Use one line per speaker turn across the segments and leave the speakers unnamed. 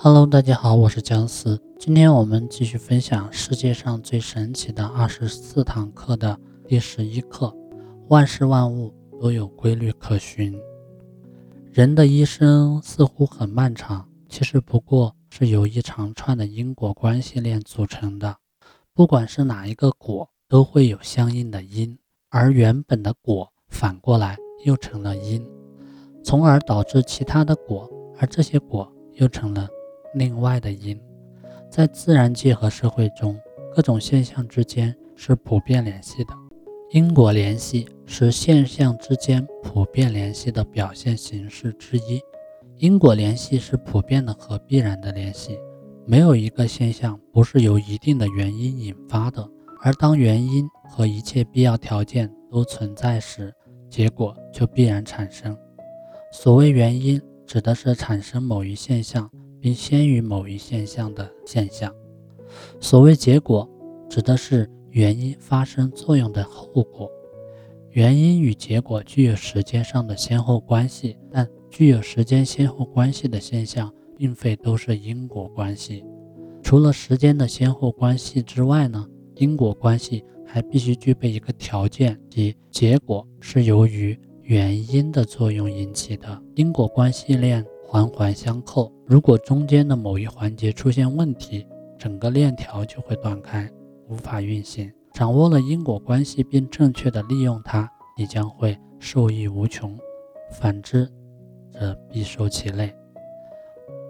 Hello，大家好，我是姜思。今天我们继续分享世界上最神奇的二十四堂课的第十一课：万事万物都有规律可循。人的一生似乎很漫长，其实不过是由一长串的因果关系链组成的。不管是哪一个果，都会有相应的因，而原本的果反过来又成了因，从而导致其他的果，而这些果又成了。另外的因，在自然界和社会中，各种现象之间是普遍联系的。因果联系是现象之间普遍联系的表现形式之一。因果联系是普遍的和必然的联系。没有一个现象不是由一定的原因引发的，而当原因和一切必要条件都存在时，结果就必然产生。所谓原因，指的是产生某一现象。并先于某一现象的现象。所谓结果，指的是原因发生作用的后果。原因与结果具有时间上的先后关系，但具有时间先后关系的现象，并非都是因果关系。除了时间的先后关系之外呢，因果关系还必须具备一个条件，即结果是由于原因的作用引起的。因果关系链。环环相扣，如果中间的某一环节出现问题，整个链条就会断开，无法运行。掌握了因果关系并正确的利用它，你将会受益无穷；反之，则必受其累。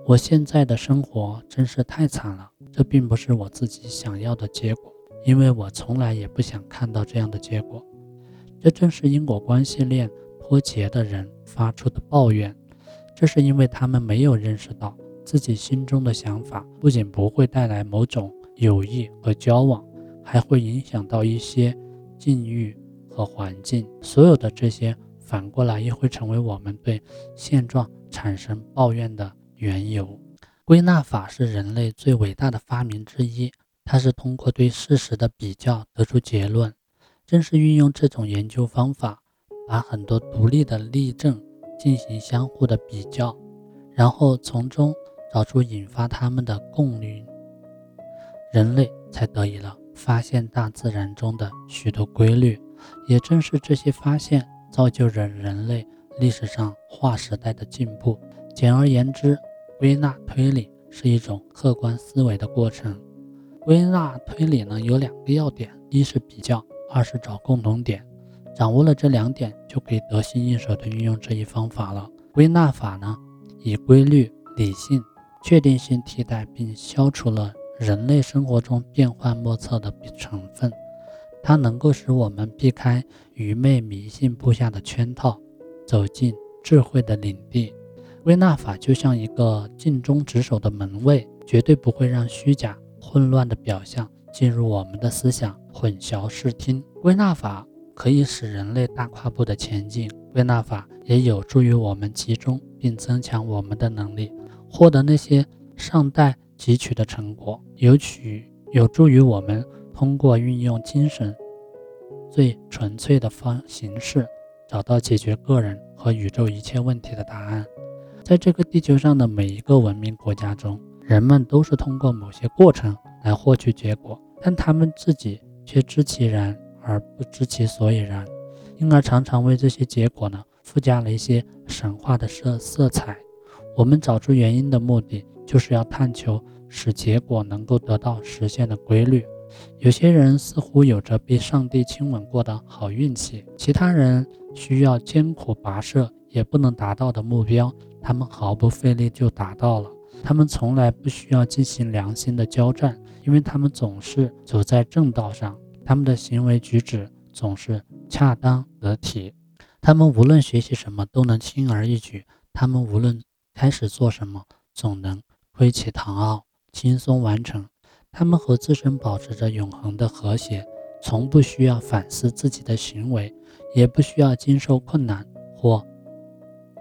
我现在的生活真是太惨了，这并不是我自己想要的结果，因为我从来也不想看到这样的结果。这正是因果关系链脱节的人发出的抱怨。这是因为他们没有认识到自己心中的想法不仅不会带来某种友谊和交往，还会影响到一些境遇和环境。所有的这些反过来又会成为我们对现状产生抱怨的缘由。归纳法是人类最伟大的发明之一，它是通过对事实的比较得出结论。正是运用这种研究方法，把很多独立的例证。进行相互的比较，然后从中找出引发它们的共律，人类才得以了发现大自然中的许多规律。也正是这些发现，造就着人类历史上划时代的进步。简而言之，归纳推理是一种客观思维的过程。归纳推理呢有两个要点：一是比较，二是找共同点。掌握了这两点，就可以得心应手地运用这一方法了。归纳法呢，以规律、理性、确定性替代，并消除了人类生活中变幻莫测的成分。它能够使我们避开愚昧迷信布下的圈套，走进智慧的领地。归纳法就像一个尽忠职守的门卫，绝对不会让虚假、混乱的表象进入我们的思想，混淆视听。归纳法。可以使人类大跨步的前进。归纳法也有助于我们集中并增强我们的能力，获得那些尚待汲取的成果。有取有助于我们通过运用精神最纯粹的方形式，找到解决个人和宇宙一切问题的答案。在这个地球上的每一个文明国家中，人们都是通过某些过程来获取结果，但他们自己却知其然。而不知其所以然，因而常常为这些结果呢附加了一些神话的色色彩。我们找出原因的目的，就是要探求使结果能够得到实现的规律。有些人似乎有着被上帝亲吻过的好运气，其他人需要艰苦跋涉也不能达到的目标，他们毫不费力就达到了。他们从来不需要进行良心的交战，因为他们总是走在正道上。他们的行为举止总是恰当得体，他们无论学习什么都能轻而易举，他们无论开始做什么总能挥起唐傲，轻松完成。他们和自身保持着永恒的和谐，从不需要反思自己的行为，也不需要经受困难或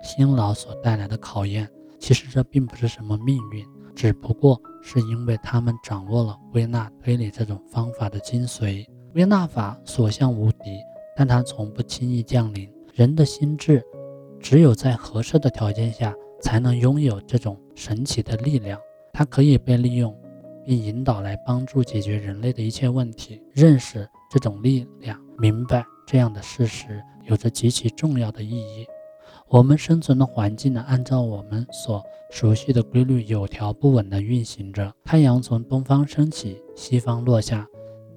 辛劳所带来的考验。其实这并不是什么命运。只不过是因为他们掌握了归纳推理这种方法的精髓。归纳法所向无敌，但它从不轻易降临。人的心智只有在合适的条件下，才能拥有这种神奇的力量。它可以被利用并引导来帮助解决人类的一切问题。认识这种力量，明白这样的事实，有着极其重要的意义。我们生存的环境呢，按照我们所熟悉的规律，有条不紊地运行着。太阳从东方升起，西方落下，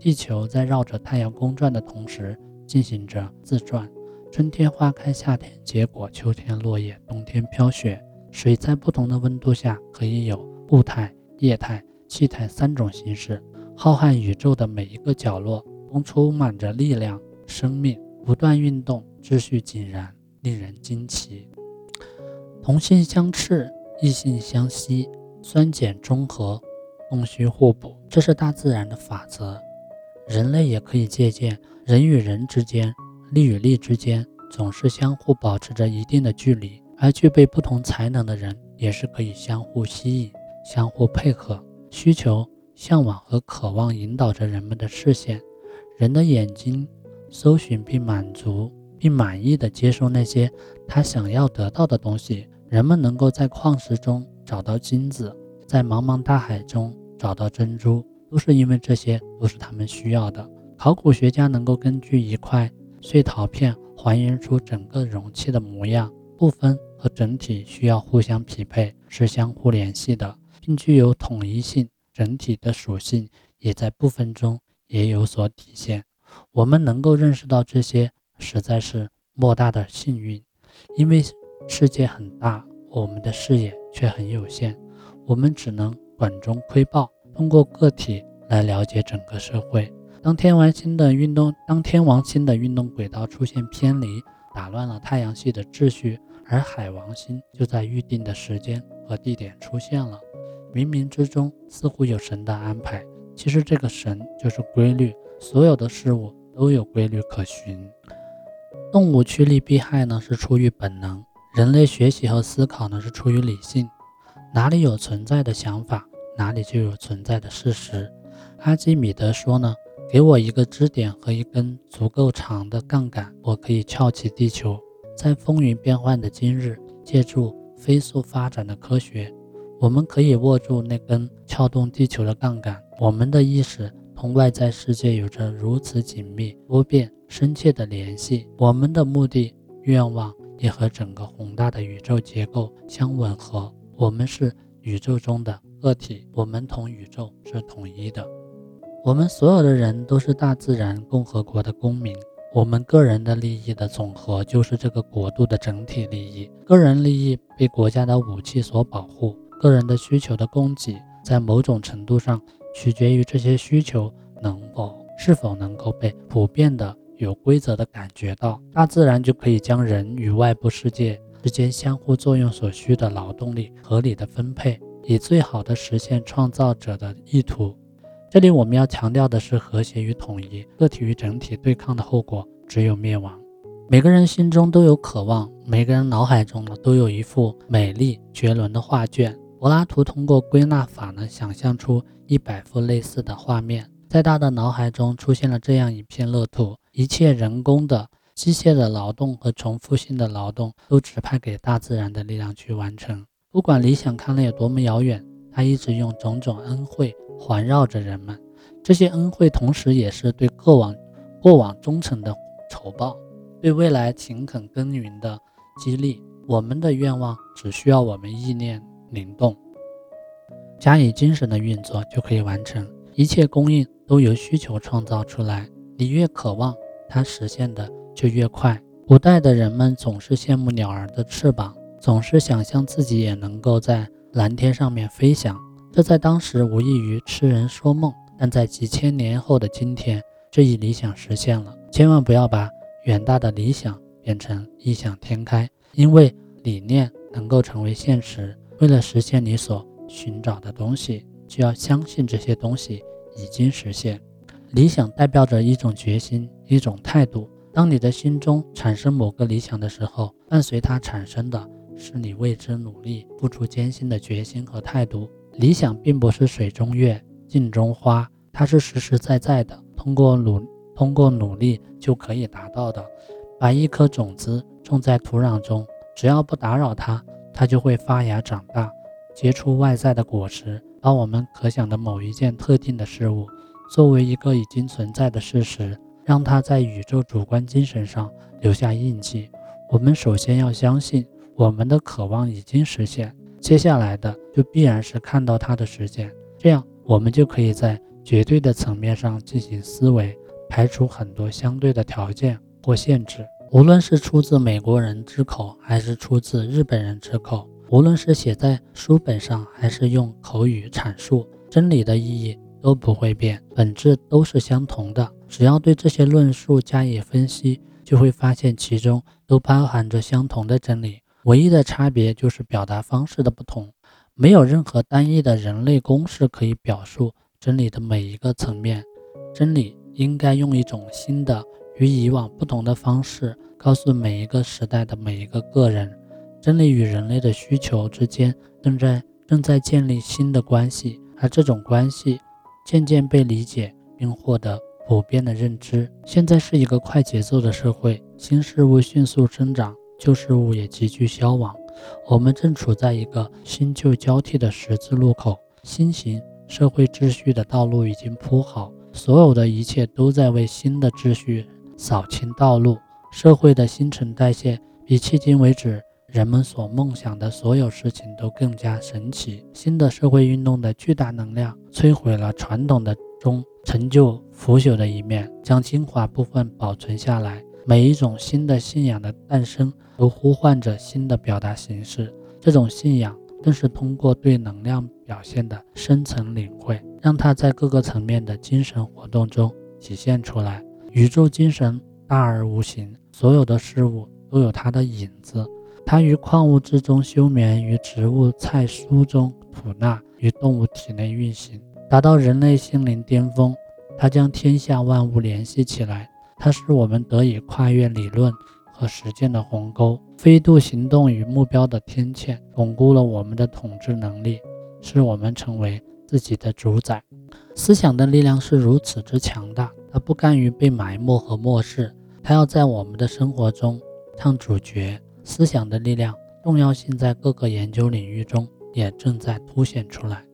地球在绕着太阳公转的同时进行着自转。春天花开，夏天结果，秋天落叶，冬天飘雪。水在不同的温度下可以有固态、液态、气态三种形式。浩瀚宇宙的每一个角落都充满着力量、生命，不断运动，秩序井然。令人惊奇，同性相斥，异性相吸，酸碱中和，供需互补，这是大自然的法则。人类也可以借鉴，人与人之间，力与力之间，总是相互保持着一定的距离。而具备不同才能的人，也是可以相互吸引、相互配合。需求、向往和渴望引导着人们的视线，人的眼睛搜寻并满足。并满意的接受那些他想要得到的东西。人们能够在矿石中找到金子，在茫茫大海中找到珍珠，都是因为这些都是他们需要的。考古学家能够根据一块碎陶片还原出整个容器的模样。部分和整体需要互相匹配，是相互联系的，并具有统一性。整体的属性也在部分中也有所体现。我们能够认识到这些。实在是莫大的幸运，因为世界很大，我们的视野却很有限，我们只能管中窥豹，通过个体来了解整个社会。当天王星的运动，当天王星的运动轨道出现偏离，打乱了太阳系的秩序，而海王星就在预定的时间和地点出现了。冥冥之中似乎有神的安排，其实这个神就是规律，所有的事物都有规律可循。动物趋利避害呢，是出于本能；人类学习和思考呢，是出于理性。哪里有存在的想法，哪里就有存在的事实。阿基米德说呢：“给我一个支点和一根足够长的杠杆，我可以翘起地球。”在风云变幻的今日，借助飞速发展的科学，我们可以握住那根撬动地球的杠杆。我们的意识同外在世界有着如此紧密、多变。深切的联系，我们的目的、愿望也和整个宏大的宇宙结构相吻合。我们是宇宙中的个体，我们同宇宙是统一的。我们所有的人都是大自然共和国的公民。我们个人的利益的总和就是这个国度的整体利益。个人利益被国家的武器所保护，个人的需求的供给在某种程度上取决于这些需求能否是否能够被普遍的。有规则的感觉到，大自然就可以将人与外部世界之间相互作用所需的劳动力合理的分配，以最好的实现创造者的意图。这里我们要强调的是和谐与统一，个体与整体对抗的后果只有灭亡。每个人心中都有渴望，每个人脑海中呢都有一幅美丽绝伦的画卷。柏拉图通过归纳法呢，想象出一百幅类似的画面，在他的脑海中出现了这样一片乐土。一切人工的、机械的劳动和重复性的劳动，都指派给大自然的力量去完成。不管理想看来有多么遥远，它一直用种种恩惠环绕着人们。这些恩惠，同时也是对过往、过往忠诚的酬报，对未来勤恳耕耘的激励。我们的愿望只需要我们意念灵动，加以精神的运作，就可以完成。一切供应都由需求创造出来。你越渴望，它实现的就越快。古代的人们总是羡慕鸟儿的翅膀，总是想象自己也能够在蓝天上面飞翔。这在当时无异于痴人说梦，但在几千年后的今天，这一理想实现了。千万不要把远大的理想变成异想天开，因为理念能够成为现实。为了实现你所寻找的东西，就要相信这些东西已经实现。理想代表着一种决心，一种态度。当你的心中产生某个理想的时候，伴随它产生的是你为之努力、付出艰辛的决心和态度。理想并不是水中月、镜中花，它是实实在在的，通过努通过努力就可以达到的。把一颗种子种在土壤中，只要不打扰它，它就会发芽长大，结出外在的果实。把我们可想的某一件特定的事物作为一个已经存在的事实，让它在宇宙主观精神上留下印记。我们首先要相信我们的渴望已经实现，接下来的就必然是看到它的实现。这样，我们就可以在绝对的层面上进行思维，排除很多相对的条件或限制。无论是出自美国人之口，还是出自日本人之口。无论是写在书本上，还是用口语阐述，真理的意义都不会变，本质都是相同的。只要对这些论述加以分析，就会发现其中都包含着相同的真理，唯一的差别就是表达方式的不同。没有任何单一的人类公式可以表述真理的每一个层面。真理应该用一种新的、与以往不同的方式，告诉每一个时代的每一个个人。真理与人类的需求之间正在正在建立新的关系，而这种关系渐渐被理解并获得普遍的认知。现在是一个快节奏的社会，新事物迅速生长，旧事物也急剧消亡。我们正处在一个新旧交替的十字路口，新型社会秩序的道路已经铺好，所有的一切都在为新的秩序扫清道路。社会的新陈代谢比迄今为止。人们所梦想的所有事情都更加神奇。新的社会运动的巨大能量摧毁了传统的中陈旧腐朽的一面，将精华部分保存下来。每一种新的信仰的诞生都呼唤着新的表达形式。这种信仰正是通过对能量表现的深层领会，让它在各个层面的精神活动中体现出来。宇宙精神大而无形，所有的事物都有它的影子。它于矿物之中休眠，于植物菜蔬中吐纳，于动物体内运行，达到人类心灵巅峰。它将天下万物联系起来，它使我们得以跨越理论和实践的鸿沟，飞渡行动与目标的天堑，巩固了我们的统治能力，使我们成为自己的主宰。思想的力量是如此之强大，它不甘于被埋没和漠视，它要在我们的生活中唱主角。思想的力量重要性在各个研究领域中也正在凸显出来。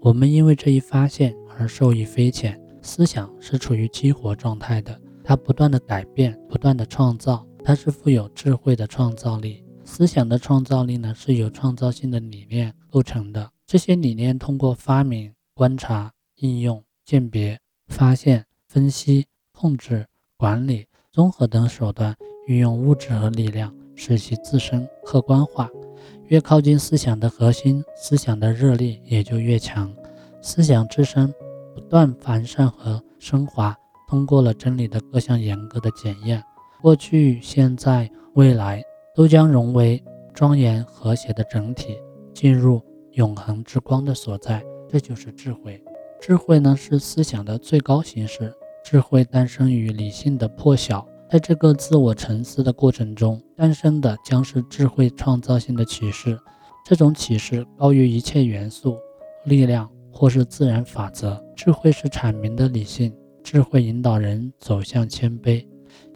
我们因为这一发现而受益匪浅。思想是处于激活状态的，它不断的改变，不断的创造，它是富有智慧的创造力。思想的创造力呢，是由创造性的理念构成的。这些理念通过发明、观察、应用、鉴别、发现、分析、控制、管理、综合等手段，运用物质和力量。使其自身客观化，越靠近思想的核心，思想的热力也就越强。思想自身不断完善和升华，通过了真理的各项严格的检验，过去、现在、未来都将融为庄严和谐的整体，进入永恒之光的所在。这就是智慧。智慧呢，是思想的最高形式。智慧诞生于理性的破晓。在这个自我沉思的过程中，诞生的将是智慧创造性的启示。这种启示高于一切元素、力量或是自然法则。智慧是阐明的理性，智慧引导人走向谦卑，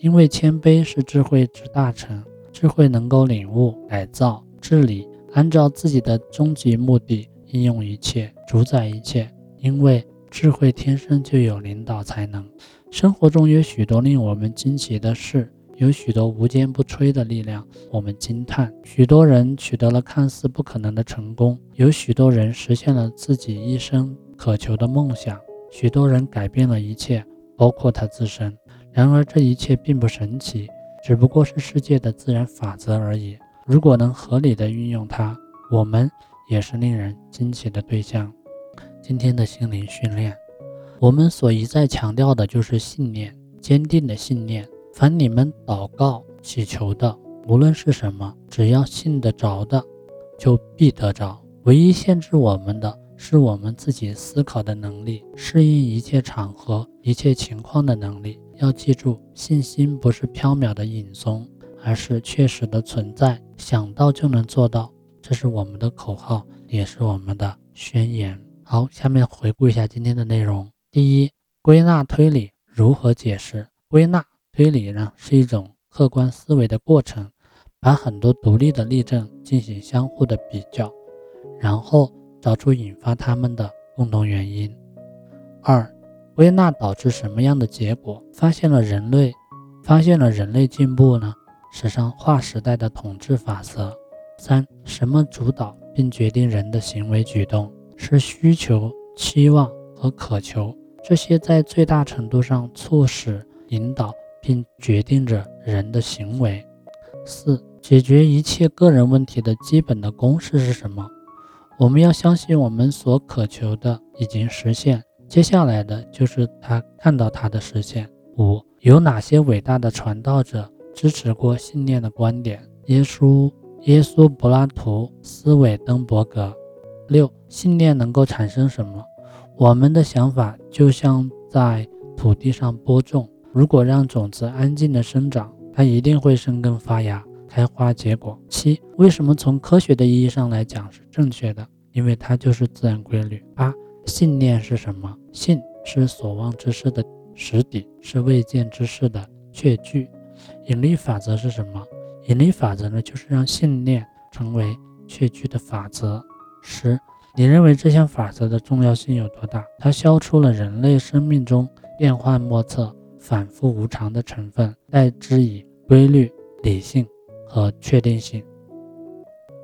因为谦卑是智慧之大成。智慧能够领悟、改造、治理，按照自己的终极目的应用一切、主宰一切。因为智慧天生就有领导才能。生活中有许多令我们惊奇的事，有许多无坚不摧的力量，我们惊叹。许多人取得了看似不可能的成功，有许多人实现了自己一生渴求的梦想，许多人改变了一切，包括他自身。然而，这一切并不神奇，只不过是世界的自然法则而已。如果能合理的运用它，我们也是令人惊奇的对象。今天的心灵训练。我们所一再强调的就是信念，坚定的信念。凡你们祷告祈求的，无论是什么，只要信得着的，就必得着。唯一限制我们的是我们自己思考的能力，适应一切场合、一切情况的能力。要记住，信心不是缥缈的影踪，而是确实的存在。想到就能做到，这是我们的口号，也是我们的宣言。好，下面回顾一下今天的内容。第一，归纳推理如何解释？归纳推理呢，是一种客观思维的过程，把很多独立的例证进行相互的比较，然后找出引发他们的共同原因。二、归纳导致什么样的结果？发现了人类，发现了人类进步呢？史上划时代的统治法则。三、什么主导并决定人的行为举动？是需求、期望和渴求，这些在最大程度上促使、引导并决定着人的行为。四、解决一切个人问题的基本的公式是什么？我们要相信我们所渴求的已经实现。接下来的就是他看到他的实现。五，有哪些伟大的传道者支持过信念的观点？耶稣、耶稣、柏拉图、斯韦登伯格。六，信念能够产生什么？我们的想法就像在土地上播种，如果让种子安静的生长，它一定会生根发芽、开花结果。七，为什么从科学的意义上来讲是正确的？因为它就是自然规律。八。信念是什么？信是所望之事的实底，是未见之事的确据。引力法则是什么？引力法则呢，就是让信念成为确据的法则。十，你认为这项法则的重要性有多大？它消除了人类生命中变幻莫测、反复无常的成分，代之以规律、理性和确定性。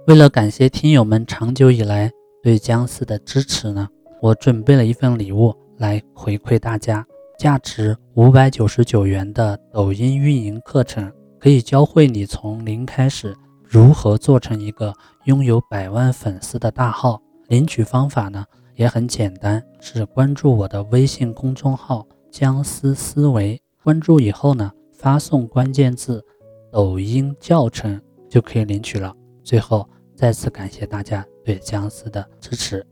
为了感谢听友们长久以来对姜思的支持呢？我准备了一份礼物来回馈大家，价值五百九十九元的抖音运营课程，可以教会你从零开始如何做成一个拥有百万粉丝的大号。领取方法呢也很简单，是关注我的微信公众号“姜思思维”，关注以后呢，发送关键字“抖音教程”就可以领取了。最后再次感谢大家对姜思的支持。